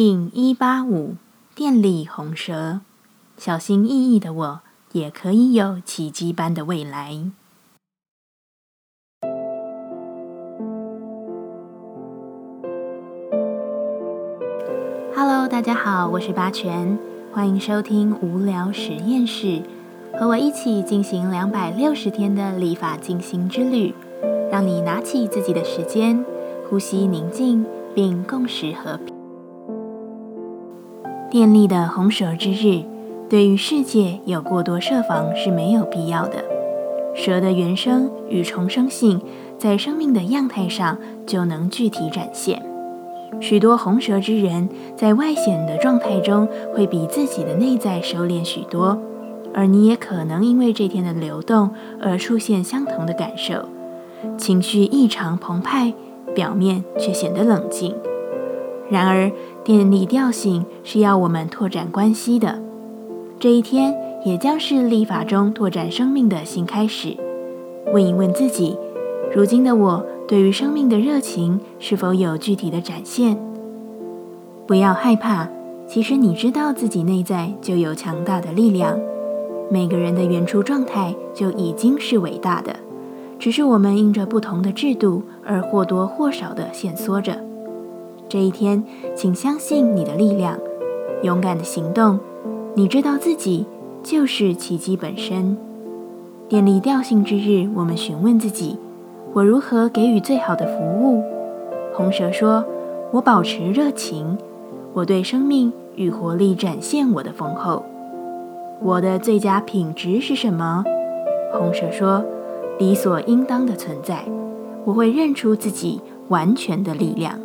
听一八五电力红蛇，小心翼翼的我也可以有奇迹般的未来。Hello，大家好，我是八全，欢迎收听无聊实验室，和我一起进行两百六十天的立法进行之旅，让你拿起自己的时间，呼吸宁静，并共识和平。电力的红蛇之日，对于世界有过多设防是没有必要的。蛇的原生与重生性，在生命的样态上就能具体展现。许多红蛇之人，在外显的状态中，会比自己的内在收敛许多，而你也可能因为这天的流动而出现相同的感受，情绪异常澎湃，表面却显得冷静。然而，电力调性是要我们拓展关系的，这一天也将是立法中拓展生命的新开始。问一问自己，如今的我。对于生命的热情是否有具体的展现？不要害怕，其实你知道自己内在就有强大的力量。每个人的原初状态就已经是伟大的，只是我们因着不同的制度而或多或少的限缩着。这一天，请相信你的力量，勇敢的行动。你知道自己就是奇迹本身。电力调性之日，我们询问自己。我如何给予最好的服务？红蛇说：“我保持热情，我对生命与活力展现我的丰厚。我的最佳品质是什么？”红蛇说：“理所应当的存在。我会认出自己完全的力量。”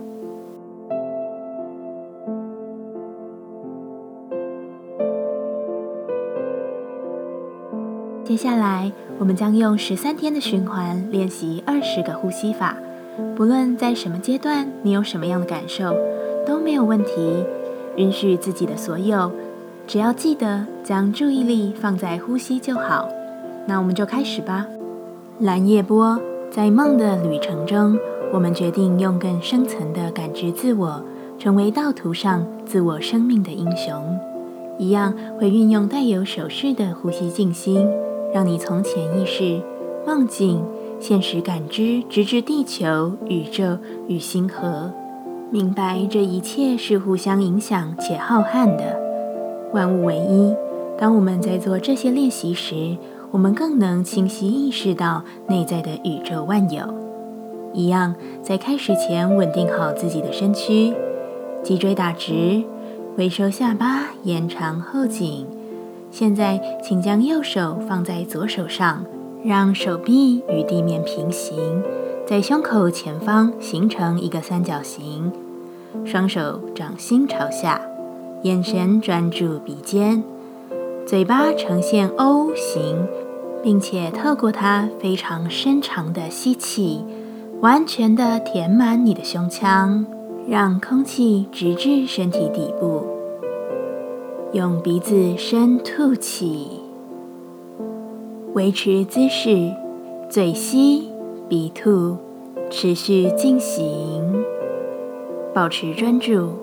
接下来，我们将用十三天的循环练习二十个呼吸法。不论在什么阶段，你有什么样的感受，都没有问题。允许自己的所有，只要记得将注意力放在呼吸就好。那我们就开始吧。蓝夜波，在梦的旅程中，我们决定用更深层的感知自我，成为道途上自我生命的英雄。一样会运用带有手势的呼吸静心。让你从潜意识、梦境、现实感知，直至地球、宇宙与星河，明白这一切是互相影响且浩瀚的，万物为一。当我们在做这些练习时，我们更能清晰意识到内在的宇宙万有。一样，在开始前稳定好自己的身躯，脊椎打直，微收下巴，延长后颈。现在，请将右手放在左手上，让手臂与地面平行，在胸口前方形成一个三角形。双手掌心朝下，眼神专注鼻尖，嘴巴呈现 O 型，并且透过它非常深长的吸气，完全的填满你的胸腔，让空气直至身体底部。用鼻子深吐气，维持姿势，嘴吸鼻吐，持续进行，保持专注。